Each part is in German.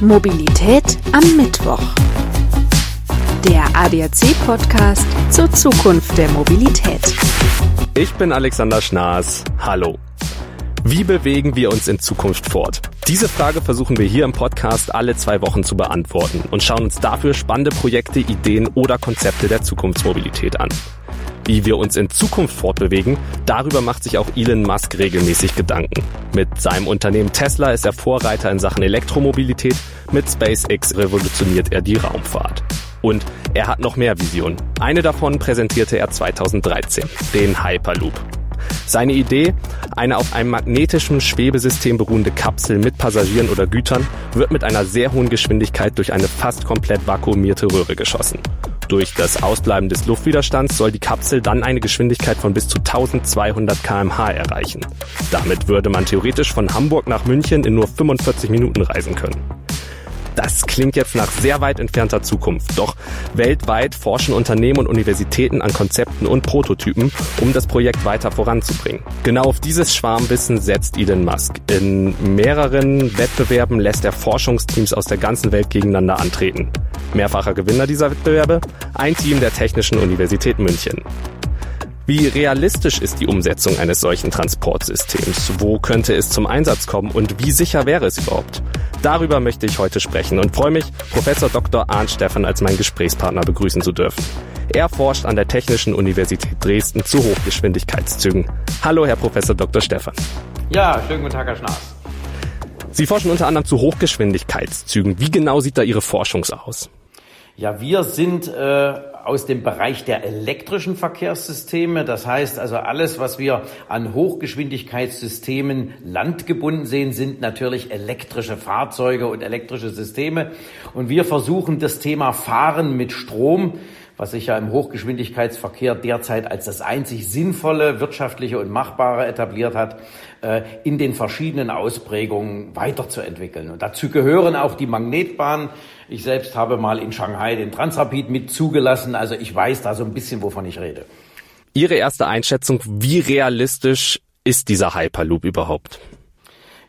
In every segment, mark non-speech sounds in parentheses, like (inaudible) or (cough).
Mobilität am Mittwoch. Der ADAC-Podcast zur Zukunft der Mobilität. Ich bin Alexander Schnaas. Hallo. Wie bewegen wir uns in Zukunft fort? Diese Frage versuchen wir hier im Podcast alle zwei Wochen zu beantworten und schauen uns dafür spannende Projekte, Ideen oder Konzepte der Zukunftsmobilität an. Wie wir uns in Zukunft fortbewegen, darüber macht sich auch Elon Musk regelmäßig Gedanken. Mit seinem Unternehmen Tesla ist er Vorreiter in Sachen Elektromobilität, mit SpaceX revolutioniert er die Raumfahrt. Und er hat noch mehr Visionen. Eine davon präsentierte er 2013, den Hyperloop. Seine Idee, eine auf einem magnetischen Schwebesystem beruhende Kapsel mit Passagieren oder Gütern, wird mit einer sehr hohen Geschwindigkeit durch eine fast komplett vakuumierte Röhre geschossen. Durch das Ausbleiben des Luftwiderstands soll die Kapsel dann eine Geschwindigkeit von bis zu 1200 kmh erreichen. Damit würde man theoretisch von Hamburg nach München in nur 45 Minuten reisen können. Das klingt jetzt nach sehr weit entfernter Zukunft. Doch weltweit forschen Unternehmen und Universitäten an Konzepten und Prototypen, um das Projekt weiter voranzubringen. Genau auf dieses Schwarmwissen setzt Elon Musk. In mehreren Wettbewerben lässt er Forschungsteams aus der ganzen Welt gegeneinander antreten. Mehrfacher Gewinner dieser Wettbewerbe? Ein Team der Technischen Universität München. Wie realistisch ist die Umsetzung eines solchen Transportsystems? Wo könnte es zum Einsatz kommen und wie sicher wäre es überhaupt? Darüber möchte ich heute sprechen und freue mich, Professor Dr. Arndt Stephan als meinen Gesprächspartner begrüßen zu dürfen. Er forscht an der Technischen Universität Dresden zu Hochgeschwindigkeitszügen. Hallo, Herr Professor Dr. Stephan. Ja, schönen guten Tag, Herr Schnaas. Sie forschen unter anderem zu Hochgeschwindigkeitszügen. Wie genau sieht da Ihre Forschung aus? Ja, wir sind äh, aus dem Bereich der elektrischen Verkehrssysteme. Das heißt also, alles, was wir an Hochgeschwindigkeitssystemen landgebunden sehen, sind natürlich elektrische Fahrzeuge und elektrische Systeme. Und wir versuchen das Thema Fahren mit Strom was sich ja im Hochgeschwindigkeitsverkehr derzeit als das einzig sinnvolle, wirtschaftliche und machbare etabliert hat, äh, in den verschiedenen Ausprägungen weiterzuentwickeln. Und dazu gehören auch die Magnetbahnen. Ich selbst habe mal in Shanghai den Transrapid mit zugelassen, also ich weiß da so ein bisschen, wovon ich rede. Ihre erste Einschätzung, wie realistisch ist dieser Hyperloop überhaupt?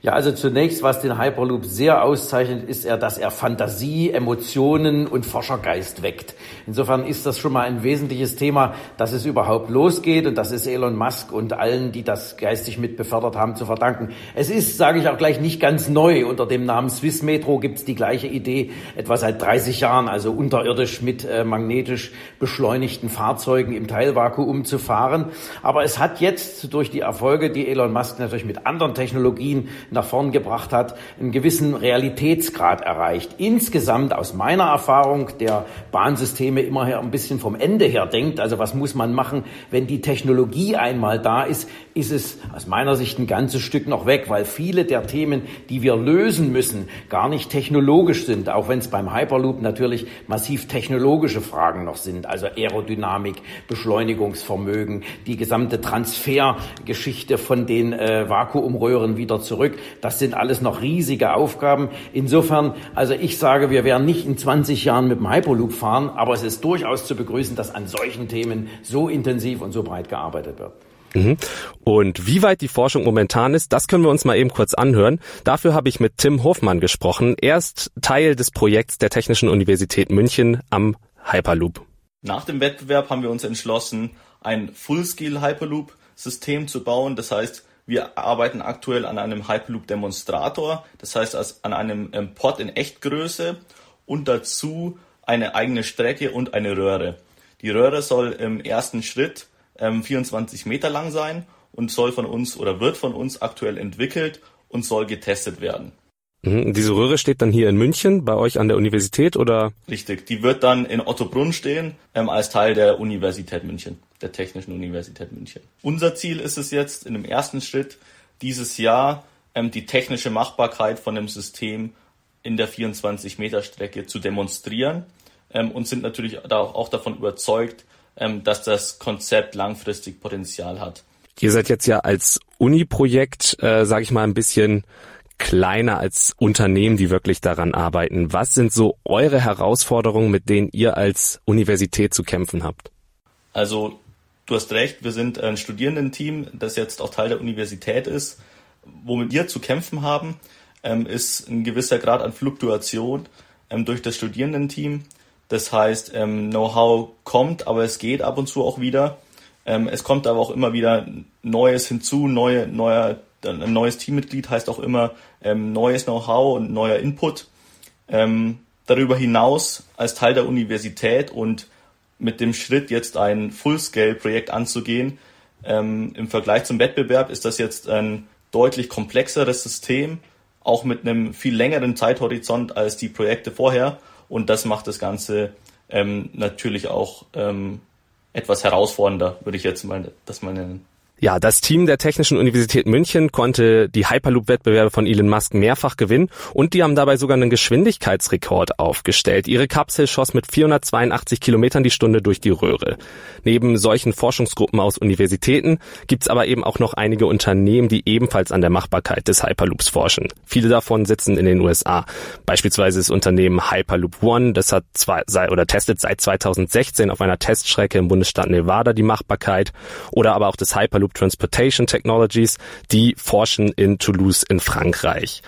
Ja, also zunächst, was den Hyperloop sehr auszeichnet, ist er, dass er Fantasie, Emotionen und Forschergeist weckt. Insofern ist das schon mal ein wesentliches Thema, dass es überhaupt losgeht und das ist Elon Musk und allen, die das geistig mit befördert haben, zu verdanken. Es ist, sage ich auch gleich, nicht ganz neu. Unter dem Namen Swiss Metro gibt es die gleiche Idee etwa seit 30 Jahren, also unterirdisch mit äh, magnetisch beschleunigten Fahrzeugen im Teilvakuum zu fahren. Aber es hat jetzt durch die Erfolge, die Elon Musk natürlich mit anderen Technologien nach vorn gebracht hat, einen gewissen Realitätsgrad erreicht. Insgesamt aus meiner Erfahrung der Bahnsysteme immer ein bisschen vom Ende her denkt, also was muss man machen, wenn die Technologie einmal da ist, ist es aus meiner Sicht ein ganzes Stück noch weg, weil viele der Themen, die wir lösen müssen, gar nicht technologisch sind, auch wenn es beim Hyperloop natürlich massiv technologische Fragen noch sind, also Aerodynamik, Beschleunigungsvermögen, die gesamte Transfergeschichte von den äh, Vakuumröhren wieder zurück. Das sind alles noch riesige Aufgaben. Insofern, also ich sage, wir werden nicht in 20 Jahren mit dem Hyperloop fahren, aber es ist durchaus zu begrüßen, dass an solchen Themen so intensiv und so breit gearbeitet wird. Mhm. Und wie weit die Forschung momentan ist, das können wir uns mal eben kurz anhören. Dafür habe ich mit Tim Hofmann gesprochen. Er ist Teil des Projekts der Technischen Universität München am Hyperloop. Nach dem Wettbewerb haben wir uns entschlossen, ein Full-Scale Hyperloop-System zu bauen. Das heißt, wir arbeiten aktuell an einem Hyperloop-Demonstrator, das heißt an einem ähm, Pod in Echtgröße und dazu eine eigene Strecke und eine Röhre. Die Röhre soll im ersten Schritt 24 ähm, Meter lang sein und soll von uns oder wird von uns aktuell entwickelt und soll getestet werden. Mhm. Diese Röhre steht dann hier in München bei euch an der Universität oder? Richtig, die wird dann in Ottobrunn stehen ähm, als Teil der Universität München der Technischen Universität München. Unser Ziel ist es jetzt in dem ersten Schritt dieses Jahr ähm, die technische Machbarkeit von dem System in der 24 Meter Strecke zu demonstrieren ähm, und sind natürlich auch davon überzeugt, ähm, dass das Konzept langfristig Potenzial hat. Ihr seid jetzt ja als Uni-Projekt, äh, sage ich mal, ein bisschen kleiner als Unternehmen, die wirklich daran arbeiten. Was sind so eure Herausforderungen, mit denen ihr als Universität zu kämpfen habt? Also du hast recht, wir sind ein Studierendenteam, das jetzt auch Teil der Universität ist, womit wir zu kämpfen haben. ähm, ist ein gewisser Grad an Fluktuation ähm, durch das Studierendenteam. Das heißt, ähm, Know-how kommt, aber es geht ab und zu auch wieder. Es kommt aber auch immer wieder Neues hinzu, neue, neuer, ein neues Teammitglied heißt auch immer neues Know-how und neuer Input. Darüber hinaus als Teil der Universität und mit dem Schritt jetzt ein Full-Scale-Projekt anzugehen, ähm, im Vergleich zum Wettbewerb ist das jetzt ein deutlich komplexeres System, auch mit einem viel längeren Zeithorizont als die Projekte vorher. Und das macht das Ganze ähm, natürlich auch ähm, etwas herausfordernder, würde ich jetzt mal das mal nennen. Ja, das Team der Technischen Universität München konnte die Hyperloop-Wettbewerbe von Elon Musk mehrfach gewinnen und die haben dabei sogar einen Geschwindigkeitsrekord aufgestellt. Ihre Kapsel schoss mit 482 Kilometern die Stunde durch die Röhre. Neben solchen Forschungsgruppen aus Universitäten gibt's aber eben auch noch einige Unternehmen, die ebenfalls an der Machbarkeit des Hyperloops forschen. Viele davon sitzen in den USA. Beispielsweise das Unternehmen Hyperloop One, das hat zwei, oder testet seit 2016 auf einer Teststrecke im Bundesstaat Nevada die Machbarkeit oder aber auch das Hyperloop Hyperloop Transportation Technologies, die forschen in Toulouse in Frankreich.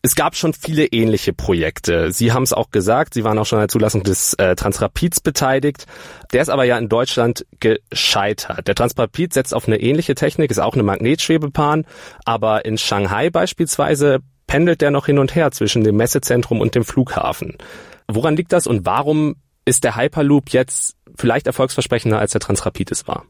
Es gab schon viele ähnliche Projekte. Sie haben es auch gesagt, Sie waren auch schon an der Zulassung des äh, Transrapids beteiligt. Der ist aber ja in Deutschland gescheitert. Der Transrapid setzt auf eine ähnliche Technik, ist auch eine Magnetschwebebahn, aber in Shanghai beispielsweise pendelt der noch hin und her zwischen dem Messezentrum und dem Flughafen. Woran liegt das und warum ist der Hyperloop jetzt vielleicht erfolgsversprechender als der Transrapid es war?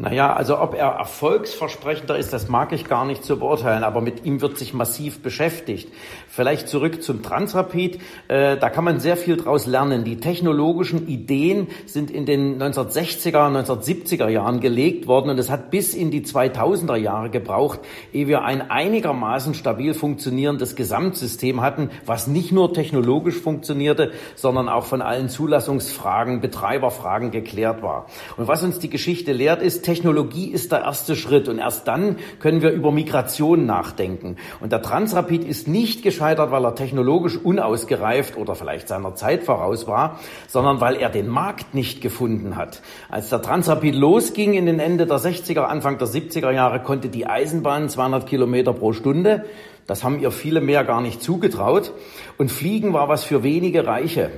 Naja, also ob er erfolgsversprechender ist, das mag ich gar nicht zu beurteilen, aber mit ihm wird sich massiv beschäftigt. Vielleicht zurück zum Transrapid. Äh, da kann man sehr viel draus lernen. Die technologischen Ideen sind in den 1960er, 1970er Jahren gelegt worden und es hat bis in die 2000er Jahre gebraucht, ehe wir ein einigermaßen stabil funktionierendes Gesamtsystem hatten, was nicht nur technologisch funktionierte, sondern auch von allen Zulassungsfragen, Betreiberfragen geklärt war. Und was uns die Geschichte lehrt, ist, Technologie ist der erste Schritt und erst dann können wir über Migration nachdenken. Und der Transrapid ist nicht gescheitert, weil er technologisch unausgereift oder vielleicht seiner Zeit voraus war, sondern weil er den Markt nicht gefunden hat. Als der Transrapid losging in den Ende der 60er, Anfang der 70er Jahre, konnte die Eisenbahn 200 Kilometer pro Stunde. Das haben ihr viele mehr gar nicht zugetraut. Und Fliegen war was für wenige Reiche.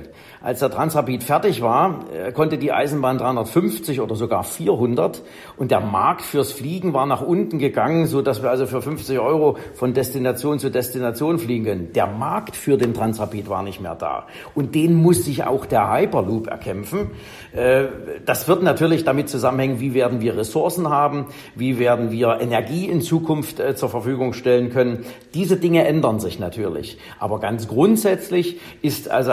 Als der Transrapid fertig war, äh, konnte die Eisenbahn 350 oder sogar 400 und der Markt fürs Fliegen war nach unten gegangen, so dass wir also für 50 Euro von Destination zu Destination fliegen können. Der Markt für den Transrapid war nicht mehr da und den muss sich auch der Hyperloop erkämpfen. Äh, das wird natürlich damit zusammenhängen, wie werden wir Ressourcen haben, wie werden wir Energie in Zukunft äh, zur Verfügung stellen können. Diese Dinge ändern sich natürlich, aber ganz grundsätzlich ist also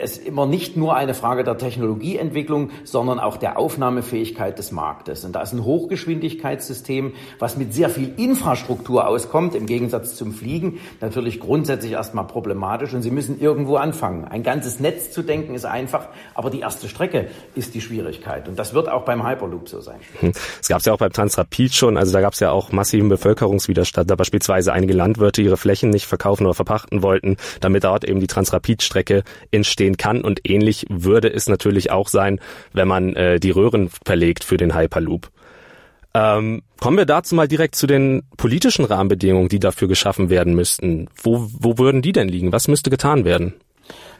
es immer nicht nur eine Frage der Technologieentwicklung, sondern auch der Aufnahmefähigkeit des Marktes. Und da ist ein Hochgeschwindigkeitssystem, was mit sehr viel Infrastruktur auskommt, im Gegensatz zum Fliegen, natürlich grundsätzlich erstmal problematisch. Und Sie müssen irgendwo anfangen. Ein ganzes Netz zu denken ist einfach, aber die erste Strecke ist die Schwierigkeit. Und das wird auch beim Hyperloop so sein. Hm. Es gab es ja auch beim Transrapid schon, also da gab es ja auch massiven Bevölkerungswiderstand, da beispielsweise einige Landwirte ihre Flächen nicht verkaufen oder verpachten wollten, damit dort eben die Transrapid-Strecke entstehen kann und ähnlich würde es natürlich auch sein, wenn man äh, die Röhren verlegt für den Hyperloop. Ähm, kommen wir dazu mal direkt zu den politischen Rahmenbedingungen, die dafür geschaffen werden müssten. Wo, wo würden die denn liegen? Was müsste getan werden?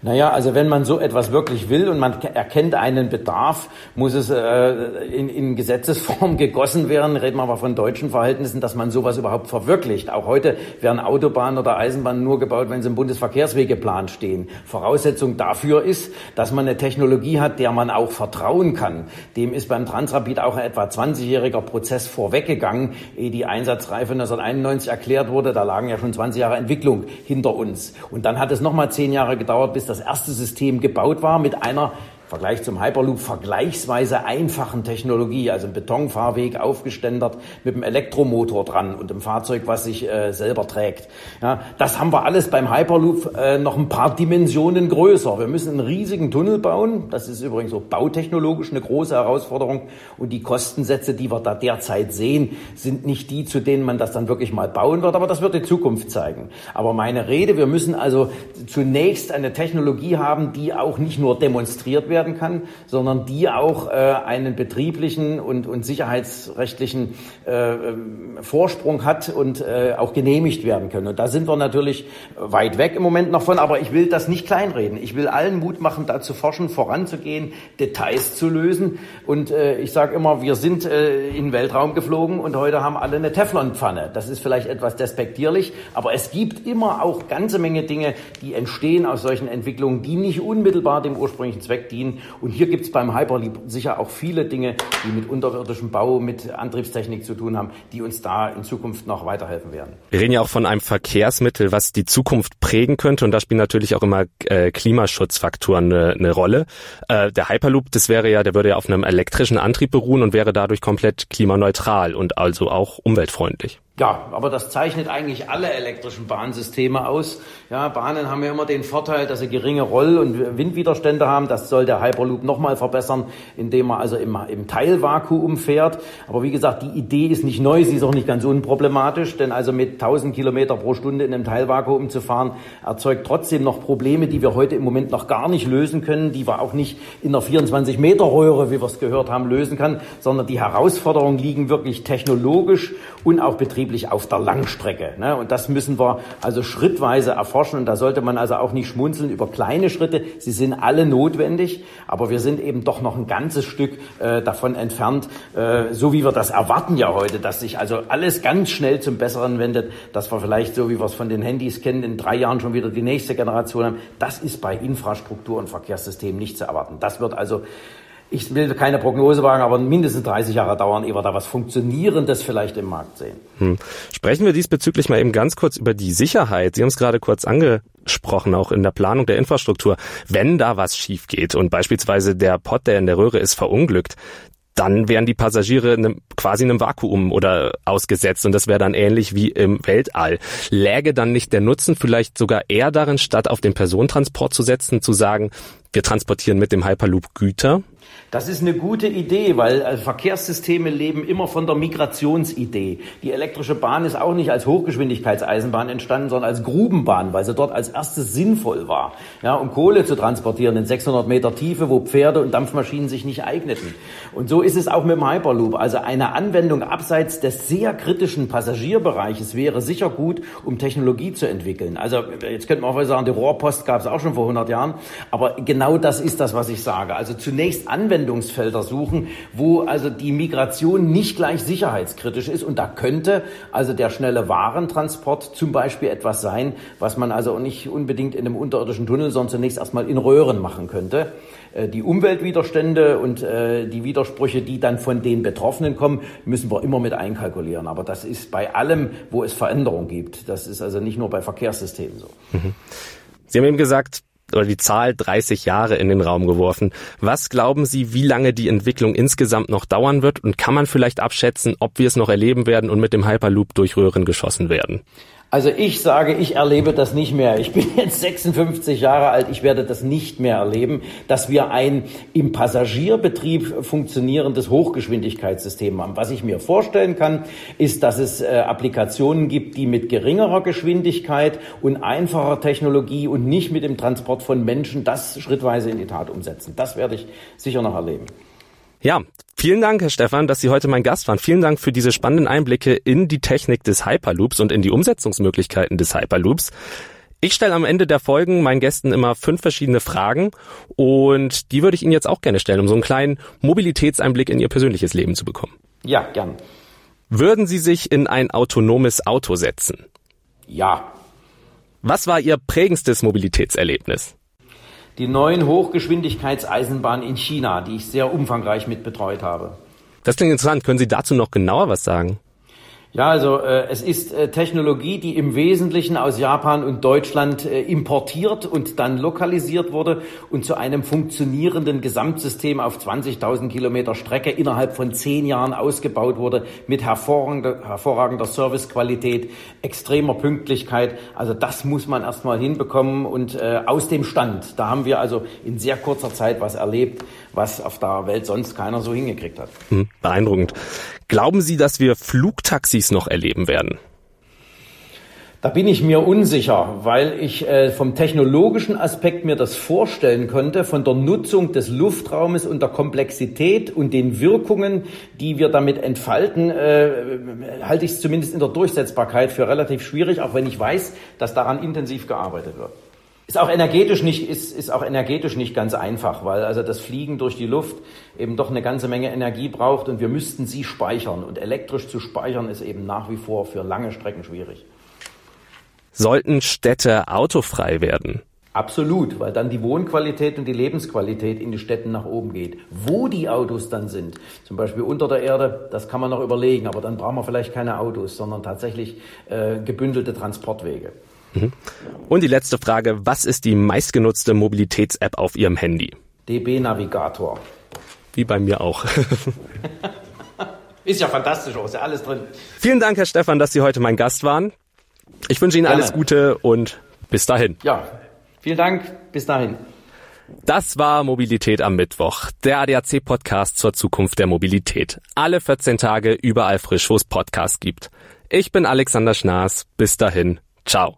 Naja, also wenn man so etwas wirklich will und man erkennt einen Bedarf, muss es äh, in, in Gesetzesform (laughs) gegossen werden. Reden wir aber von deutschen Verhältnissen, dass man sowas überhaupt verwirklicht. Auch heute werden Autobahnen oder Eisenbahnen nur gebaut, wenn sie im Bundesverkehrswegeplan stehen. Voraussetzung dafür ist, dass man eine Technologie hat, der man auch vertrauen kann. Dem ist beim Transrapid auch ein etwa 20-jähriger Prozess vorweggegangen, ehe die Einsatzreife 1991 erklärt wurde. Da lagen ja schon 20 Jahre Entwicklung hinter uns. Und dann hat es nochmal zehn Jahre gedauert, bis das erste System gebaut war mit einer Vergleich zum Hyperloop vergleichsweise einfachen Technologie, also ein Betonfahrweg aufgeständert mit einem Elektromotor dran und einem Fahrzeug, was sich äh, selber trägt. Ja, das haben wir alles beim Hyperloop äh, noch ein paar Dimensionen größer. Wir müssen einen riesigen Tunnel bauen. Das ist übrigens so bautechnologisch eine große Herausforderung. Und die Kostensätze, die wir da derzeit sehen, sind nicht die, zu denen man das dann wirklich mal bauen wird. Aber das wird die Zukunft zeigen. Aber meine Rede, wir müssen also zunächst eine Technologie haben, die auch nicht nur demonstriert wird, werden kann, sondern die auch äh, einen betrieblichen und, und sicherheitsrechtlichen äh, Vorsprung hat und äh, auch genehmigt werden können. Und da sind wir natürlich weit weg im Moment noch von, aber ich will das nicht kleinreden. Ich will allen Mut machen, da zu forschen, voranzugehen, Details zu lösen. Und äh, ich sage immer, wir sind äh, in den Weltraum geflogen und heute haben alle eine Teflonpfanne. Das ist vielleicht etwas despektierlich, aber es gibt immer auch ganze Menge Dinge, die entstehen aus solchen Entwicklungen, die nicht unmittelbar dem ursprünglichen Zweck dienen. Und hier gibt es beim Hyperleap sicher auch viele Dinge, die mit unterirdischem Bau, mit Antriebstechnik zu tun haben, die uns da in Zukunft noch weiterhelfen werden. Wir reden ja auch von einem Verkehrsmittel, was die Zukunft prägen könnte. Und da spielen natürlich auch immer äh, Klimaschutzfaktoren eine, eine Rolle. Äh, der Hyperloop, das wäre ja, der würde ja auf einem elektrischen Antrieb beruhen und wäre dadurch komplett klimaneutral und also auch umweltfreundlich. Ja, aber das zeichnet eigentlich alle elektrischen Bahnsysteme aus. Ja, Bahnen haben ja immer den Vorteil, dass sie geringe Roll- und Windwiderstände haben. Das soll der Hyperloop nochmal verbessern, indem man also im, im Teilvakuum fährt. Aber wie gesagt, die Idee ist nicht neu, sie ist auch nicht ganz unproblematisch, denn also mit 1000 Kilometer pro Stunde in einem Teilvakuum zu fahren, erzeugt trotzdem noch Probleme, die wir heute im Moment noch gar nicht lösen können, die wir auch nicht in einer 24 Meter Röhre, wie wir es gehört haben, lösen kann, sondern die Herausforderungen liegen wirklich technologisch und auch betrieblich angeblich auf der Langstrecke. Ne? Und das müssen wir also schrittweise erforschen. Und da sollte man also auch nicht schmunzeln über kleine Schritte. Sie sind alle notwendig, aber wir sind eben doch noch ein ganzes Stück äh, davon entfernt, äh, so wie wir das erwarten ja heute, dass sich also alles ganz schnell zum Besseren wendet, dass wir vielleicht so wie wir es von den Handys kennen, in drei Jahren schon wieder die nächste Generation haben. Das ist bei Infrastruktur und Verkehrssystemen nicht zu erwarten. Das wird also ich will keine Prognose wagen, aber mindestens 30 Jahre dauern, ehe wir da was Funktionierendes vielleicht im Markt sehen. Hm. Sprechen wir diesbezüglich mal eben ganz kurz über die Sicherheit. Sie haben es gerade kurz angesprochen, auch in der Planung der Infrastruktur. Wenn da was schief geht und beispielsweise der Pott, der in der Röhre ist, verunglückt, dann wären die Passagiere in einem, quasi in einem Vakuum oder ausgesetzt und das wäre dann ähnlich wie im Weltall. Läge dann nicht der Nutzen vielleicht sogar eher darin, statt auf den Personentransport zu setzen, zu sagen, wir transportieren mit dem Hyperloop Güter? Das ist eine gute Idee, weil also Verkehrssysteme leben immer von der Migrationsidee. Die elektrische Bahn ist auch nicht als Hochgeschwindigkeitseisenbahn entstanden, sondern als Grubenbahn, weil sie dort als erstes sinnvoll war, ja, um Kohle zu transportieren in 600 Meter Tiefe, wo Pferde und Dampfmaschinen sich nicht eigneten. Und so ist es auch mit dem Hyperloop. Also eine Anwendung abseits des sehr kritischen Passagierbereiches wäre sicher gut, um Technologie zu entwickeln. Also jetzt könnte man auch sagen, die Rohrpost gab es auch schon vor 100 Jahren, aber genau das ist das, was ich sage. Also zunächst Anwendungsfelder suchen, wo also die Migration nicht gleich sicherheitskritisch ist. Und da könnte also der schnelle Warentransport zum Beispiel etwas sein, was man also nicht unbedingt in einem unterirdischen Tunnel, sondern zunächst erstmal in Röhren machen könnte. Äh, die Umweltwiderstände und äh, die Widersprüche, die dann von den Betroffenen kommen, müssen wir immer mit einkalkulieren. Aber das ist bei allem, wo es Veränderungen gibt. Das ist also nicht nur bei Verkehrssystemen so. Mhm. Sie haben eben gesagt, oder die Zahl 30 Jahre in den Raum geworfen. Was glauben Sie, wie lange die Entwicklung insgesamt noch dauern wird und kann man vielleicht abschätzen, ob wir es noch erleben werden und mit dem Hyperloop durch Röhren geschossen werden? Also ich sage, ich erlebe das nicht mehr. Ich bin jetzt 56 Jahre alt, ich werde das nicht mehr erleben, dass wir ein im Passagierbetrieb funktionierendes Hochgeschwindigkeitssystem haben. Was ich mir vorstellen kann, ist, dass es äh, Applikationen gibt, die mit geringerer Geschwindigkeit und einfacher Technologie und nicht mit dem Transport von Menschen das schrittweise in die Tat umsetzen. Das werde ich sicher noch erleben. Ja, vielen Dank, Herr Stefan, dass Sie heute mein Gast waren. Vielen Dank für diese spannenden Einblicke in die Technik des Hyperloops und in die Umsetzungsmöglichkeiten des Hyperloops. Ich stelle am Ende der Folgen meinen Gästen immer fünf verschiedene Fragen und die würde ich Ihnen jetzt auch gerne stellen, um so einen kleinen Mobilitätseinblick in Ihr persönliches Leben zu bekommen. Ja, gern. Würden Sie sich in ein autonomes Auto setzen? Ja. Was war Ihr prägendstes Mobilitätserlebnis? Die neuen Hochgeschwindigkeitseisenbahnen in China, die ich sehr umfangreich mitbetreut habe. Das klingt interessant. Können Sie dazu noch genauer was sagen? Ja, also äh, es ist äh, Technologie, die im Wesentlichen aus Japan und Deutschland äh, importiert und dann lokalisiert wurde und zu einem funktionierenden Gesamtsystem auf 20.000 Kilometer Strecke innerhalb von zehn Jahren ausgebaut wurde mit hervorragender, hervorragender Servicequalität, extremer Pünktlichkeit. Also das muss man erstmal hinbekommen und äh, aus dem Stand. Da haben wir also in sehr kurzer Zeit was erlebt, was auf der Welt sonst keiner so hingekriegt hat. Hm, beeindruckend. Glauben Sie, dass wir Flugtaxis noch erleben werden? Da bin ich mir unsicher, weil ich äh, vom technologischen Aspekt mir das vorstellen könnte, von der Nutzung des Luftraumes und der Komplexität und den Wirkungen, die wir damit entfalten, äh, halte ich es zumindest in der Durchsetzbarkeit für relativ schwierig, auch wenn ich weiß, dass daran intensiv gearbeitet wird. Ist auch energetisch nicht, ist, ist auch energetisch nicht ganz einfach, weil also das Fliegen durch die Luft eben doch eine ganze Menge Energie braucht und wir müssten sie speichern. Und elektrisch zu speichern ist eben nach wie vor für lange Strecken schwierig. Sollten Städte autofrei werden? Absolut, weil dann die Wohnqualität und die Lebensqualität in die Städten nach oben geht. Wo die Autos dann sind, zum Beispiel unter der Erde, das kann man noch überlegen, aber dann brauchen wir vielleicht keine Autos, sondern tatsächlich äh, gebündelte Transportwege. Mhm. Und die letzte Frage, was ist die meistgenutzte Mobilitäts-App auf Ihrem Handy? DB Navigator. Wie bei mir auch. (laughs) ist ja fantastisch, ist ja alles drin. Vielen Dank, Herr Stefan, dass Sie heute mein Gast waren. Ich wünsche Ihnen Gerne. alles Gute und bis dahin. Ja, vielen Dank. Bis dahin. Das war Mobilität am Mittwoch, der ADAC-Podcast zur Zukunft der Mobilität. Alle 14 Tage überall frisch, wo es Podcasts gibt. Ich bin Alexander Schnaas. Bis dahin. Ciao.